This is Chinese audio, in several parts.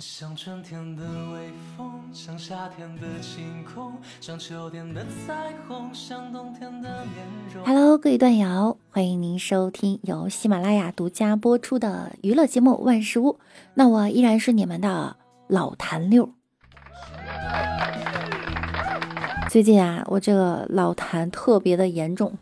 像春天的微风，像夏天的晴空，像秋天的彩虹，像冬天的面容。Hello，各位段友，欢迎您收听由喜马拉雅独家播出的娱乐节目《万事屋》。那我依然是你们的老谭六。最近啊，我这个老痰特别的严重，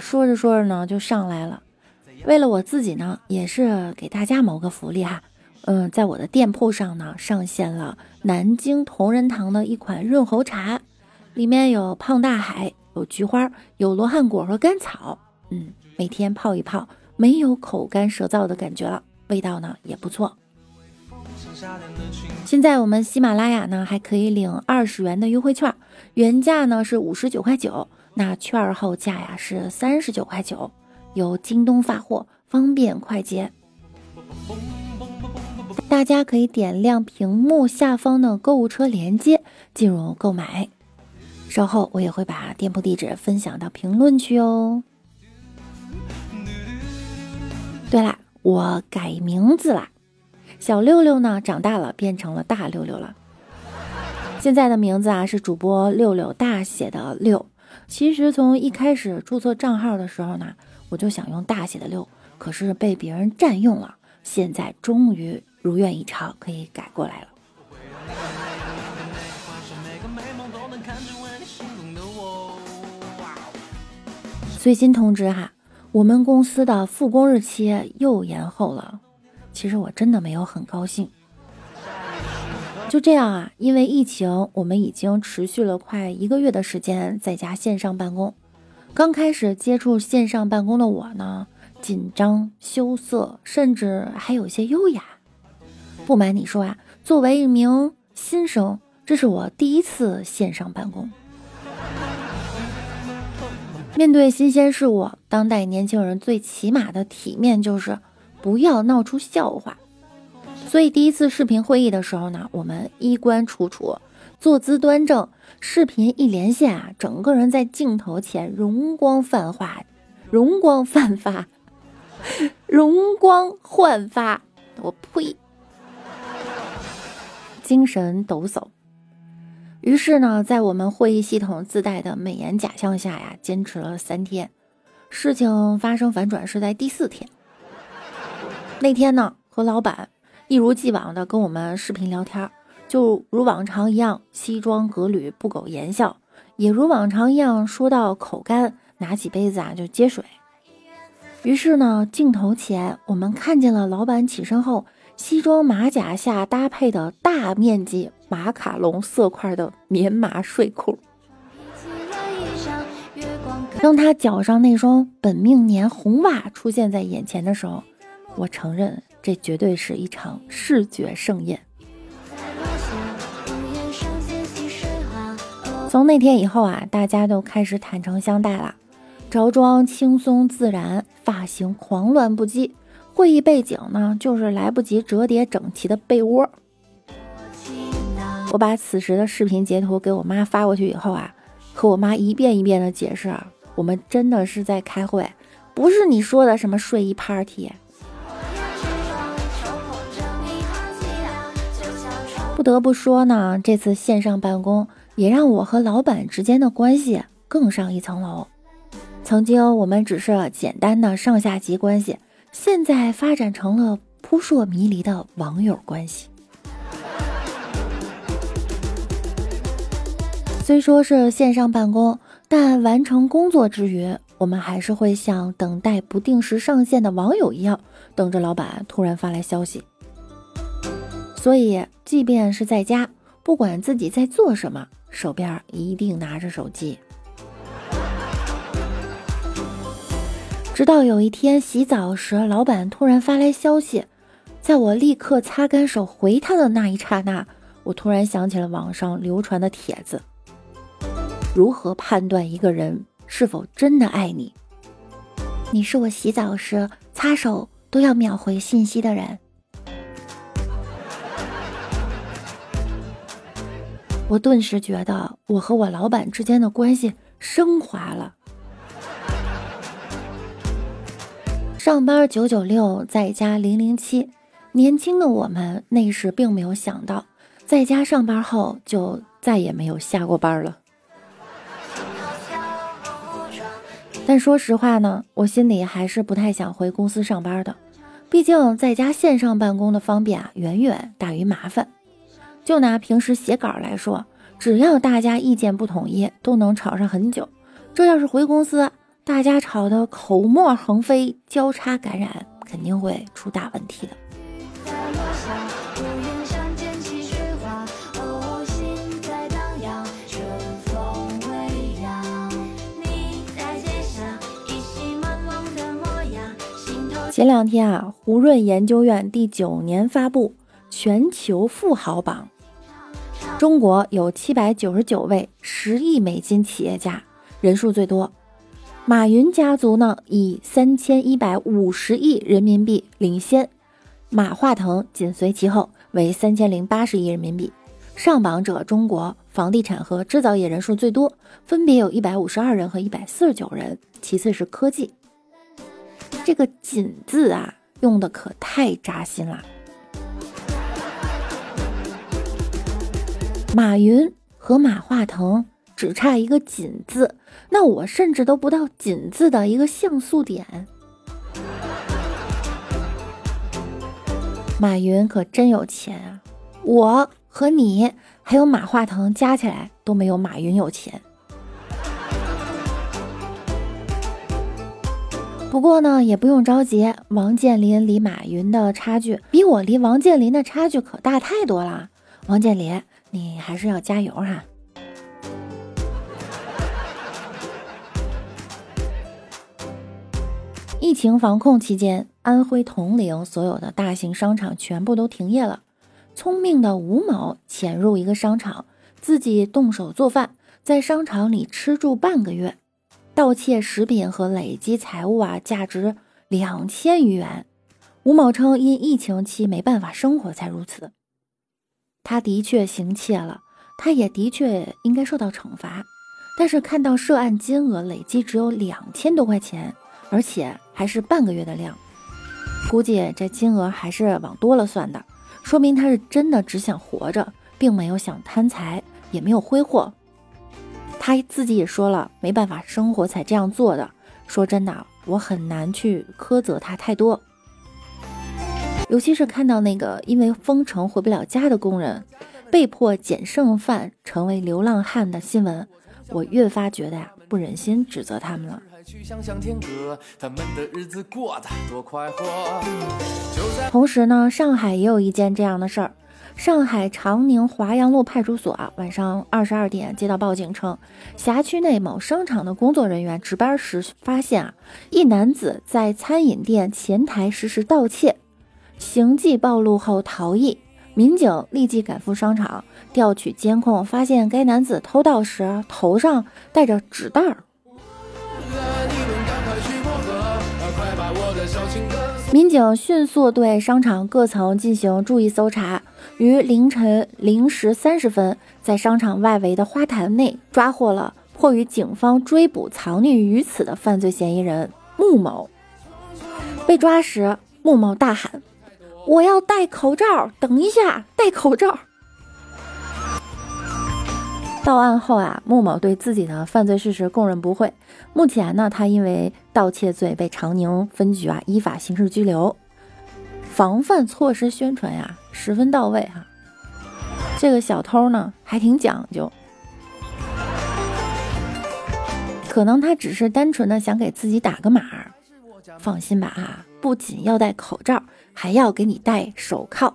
说着说着呢就上来了。为了我自己呢，也是给大家谋个福利哈。嗯，在我的店铺上呢，上线了南京同仁堂的一款润喉茶，里面有胖大海，有菊花，有罗汉果和甘草。嗯，每天泡一泡，没有口干舌燥的感觉了，味道呢也不错。现在我们喜马拉雅呢还可以领二十元的优惠券，原价呢是五十九块九，那券后价呀是三十九块九，由京东发货，方便快捷。大家可以点亮屏幕下方的购物车链接进入购买，稍后我也会把店铺地址分享到评论区哦。对了，我改名字啦，小六六呢长大了变成了大六六了，现在的名字啊是主播六六大写的六。其实从一开始注册账号的时候呢，我就想用大写的六，可是被别人占用了，现在终于。如愿以偿，可以改过来了。最新通知哈，我们公司的复工日期又延后了。其实我真的没有很高兴。就这样啊，因为疫情，我们已经持续了快一个月的时间在家线上办公。刚开始接触线上办公的我呢，紧张、羞涩，甚至还有些优雅。不瞒你说啊，作为一名新生，这是我第一次线上办公。面对新鲜事物，当代年轻人最起码的体面就是不要闹出笑话。所以第一次视频会议的时候呢，我们衣冠楚楚，坐姿端正，视频一连线啊，整个人在镜头前容光焕发，容光焕发，容光焕发。我呸！精神抖擞，于是呢，在我们会议系统自带的美颜假象下呀，坚持了三天。事情发生反转是在第四天。那天呢，和老板一如既往的跟我们视频聊天，就如往常一样，西装革履，不苟言笑，也如往常一样说到口干，拿起杯子啊就接水。于是呢，镜头前我们看见了老板起身后。西装马甲下搭配的大面积马卡龙色块的棉麻睡裤，当他脚上那双本命年红袜出现在眼前的时候，我承认这绝对是一场视觉盛宴。从那天以后啊，大家都开始坦诚相待了，着装轻松自然，发型狂乱不羁。会议背景呢，就是来不及折叠整齐的被窝。我把此时的视频截图给我妈发过去以后啊，和我妈一遍一遍的解释，我们真的是在开会，不是你说的什么睡衣 party。不得不说呢，这次线上办公也让我和老板之间的关系更上一层楼。曾经我们只是简单的上下级关系。现在发展成了扑朔迷离的网友关系。虽说是线上办公，但完成工作之余，我们还是会像等待不定时上线的网友一样，等着老板突然发来消息。所以，即便是在家，不管自己在做什么，手边一定拿着手机。直到有一天洗澡时，老板突然发来消息，在我立刻擦干手回他的那一刹那，我突然想起了网上流传的帖子：如何判断一个人是否真的爱你？你是我洗澡时擦手都要秒回信息的人。我顿时觉得我和我老板之间的关系升华了。上班九九六，在家零零七，年轻的我们那时并没有想到，在家上班后就再也没有下过班了。但说实话呢，我心里还是不太想回公司上班的，毕竟在家线上办公的方便啊，远远大于麻烦。就拿平时写稿来说，只要大家意见不统一，都能吵上很久。这要是回公司，大家吵得口沫横飞，交叉感染，肯定会出大问题的。前两天啊，胡润研究院第九年发布全球富豪榜，中国有七百九十九位十亿美金企业家，人数最多。马云家族呢，以三千一百五十亿人民币领先，马化腾紧随其后，为三千零八十亿人民币。上榜者中国房地产和制造业人数最多，分别有一百五十二人和一百四十九人，其次是科技。这个“紧”字啊，用的可太扎心了。马云和马化腾只差一个“锦”字，那我甚至都不到“锦”字的一个像素点。马云可真有钱啊！我和你还有马化腾加起来都没有马云有钱。不过呢，也不用着急。王健林离马云的差距，比我离王健林的差距可大太多了。王健林，你还是要加油哈！疫情防控期间，安徽铜陵所有的大型商场全部都停业了。聪明的吴某潜入一个商场，自己动手做饭，在商场里吃住半个月。盗窃食品和累积财物啊，价值两千余元。吴某称，因疫情期没办法生活才如此。他的确行窃了，他也的确应该受到惩罚。但是看到涉案金额累计只有两千多块钱，而且还是半个月的量，估计这金额还是往多了算的，说明他是真的只想活着，并没有想贪财，也没有挥霍。他自己也说了，没办法生活才这样做的。说真的，我很难去苛责他太多。尤其是看到那个因为封城回不了家的工人，被迫捡剩饭成为流浪汉的新闻，我越发觉得呀，不忍心指责他们了。同时呢，上海也有一件这样的事儿。上海长宁华阳路派出所啊，晚上二十二点接到报警称，辖区内某商场的工作人员值班时发现啊，一男子在餐饮店前台实施盗窃，行迹暴露后逃逸。民警立即赶赴商场调取监控，发现该男子偷盗时头上戴着纸袋儿。民警迅速对商场各层进行注意搜查，于凌晨零时三十分，在商场外围的花坛内抓获了迫于警方追捕藏匿于此的犯罪嫌疑人穆某。被抓时，穆某大喊：“我要戴口罩！等一下，戴口罩！”到案后啊，穆某对自己的犯罪事实供认不讳。目前呢，他因为盗窃罪被长宁分局啊依法刑事拘留。防范措施宣传呀十分到位哈。这个小偷呢还挺讲究，可能他只是单纯的想给自己打个码。放心吧哈，不仅要戴口罩，还要给你戴手铐。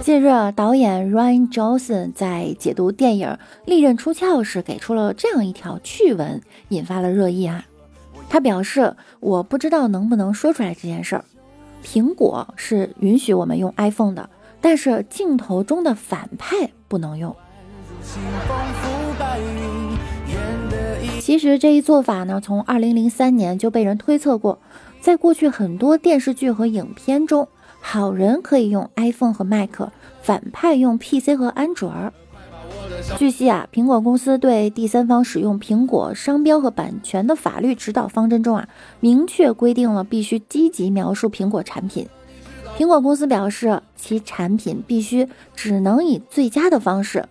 近日，导演 Ryan Johnson 在解读电影《利刃出鞘》时，给出了这样一条趣闻，引发了热议啊。他表示：“我不知道能不能说出来这件事儿。苹果是允许我们用 iPhone 的，但是镜头中的反派不能用。其实这一做法呢，从2003年就被人推测过。”在过去很多电视剧和影片中，好人可以用 iPhone 和 Mac，反派用 PC 和安卓。据悉啊，苹果公司对第三方使用苹果商标和版权的法律指导方针中啊，明确规定了必须积极描述苹果产品。苹果公司表示，其产品必须只能以最佳的方式，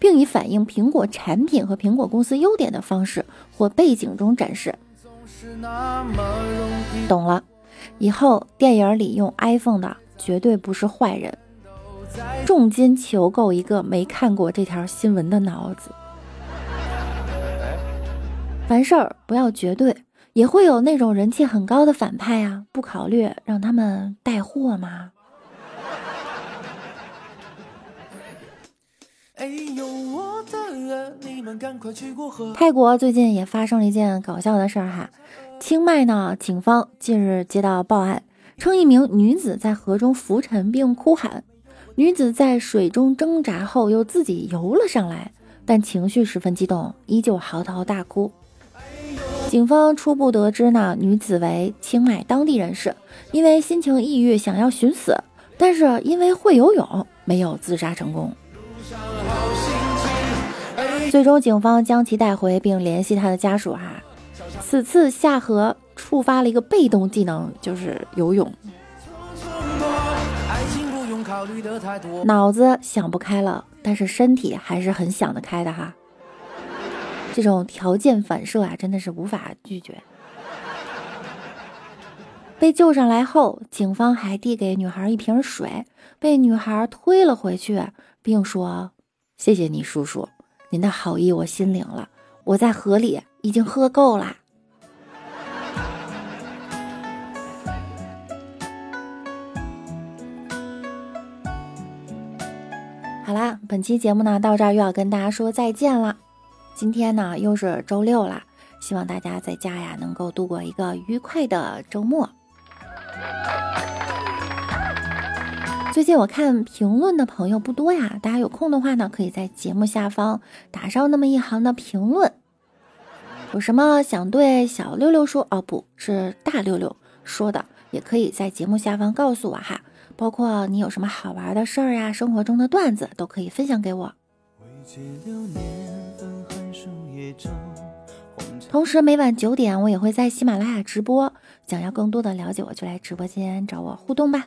并以反映苹果产品和苹果公司优点的方式或背景中展示。懂了，以后电影里用 iPhone 的绝对不是坏人。重金求购一个没看过这条新闻的脑子。凡事儿不要绝对。也会有那种人气很高的反派啊，不考虑让他们带货吗？泰国最近也发生了一件搞笑的事儿哈，清迈呢，警方近日接到报案，称一名女子在河中浮沉并哭喊，女子在水中挣扎后又自己游了上来，但情绪十分激动，依旧嚎啕大哭。警方初步得知呢，女子为清迈当地人士，因为心情抑郁想要寻死，但是因为会游泳，没有自杀成功。最终，警方将其带回并联系他的家属哈。此次下河触发了一个被动技能，就是游泳。脑子想不开了，但是身体还是很想得开的哈。这种条件反射啊，真的是无法拒绝。被救上来后，警方还递给女孩一瓶水，被女孩推了回去，并说：“谢谢你，叔叔，您的好意我心领了。我在河里已经喝够了。”好啦，本期节目呢，到这儿又要跟大家说再见了。今天呢又是周六了，希望大家在家呀能够度过一个愉快的周末。最近我看评论的朋友不多呀，大家有空的话呢，可以在节目下方打上那么一行的评论，有什么想对小六六说哦，不是大六六说的，也可以在节目下方告诉我哈。包括你有什么好玩的事儿呀，生活中的段子都可以分享给我。同时，每晚九点我也会在喜马拉雅直播。想要更多的了解，我就来直播间找我互动吧。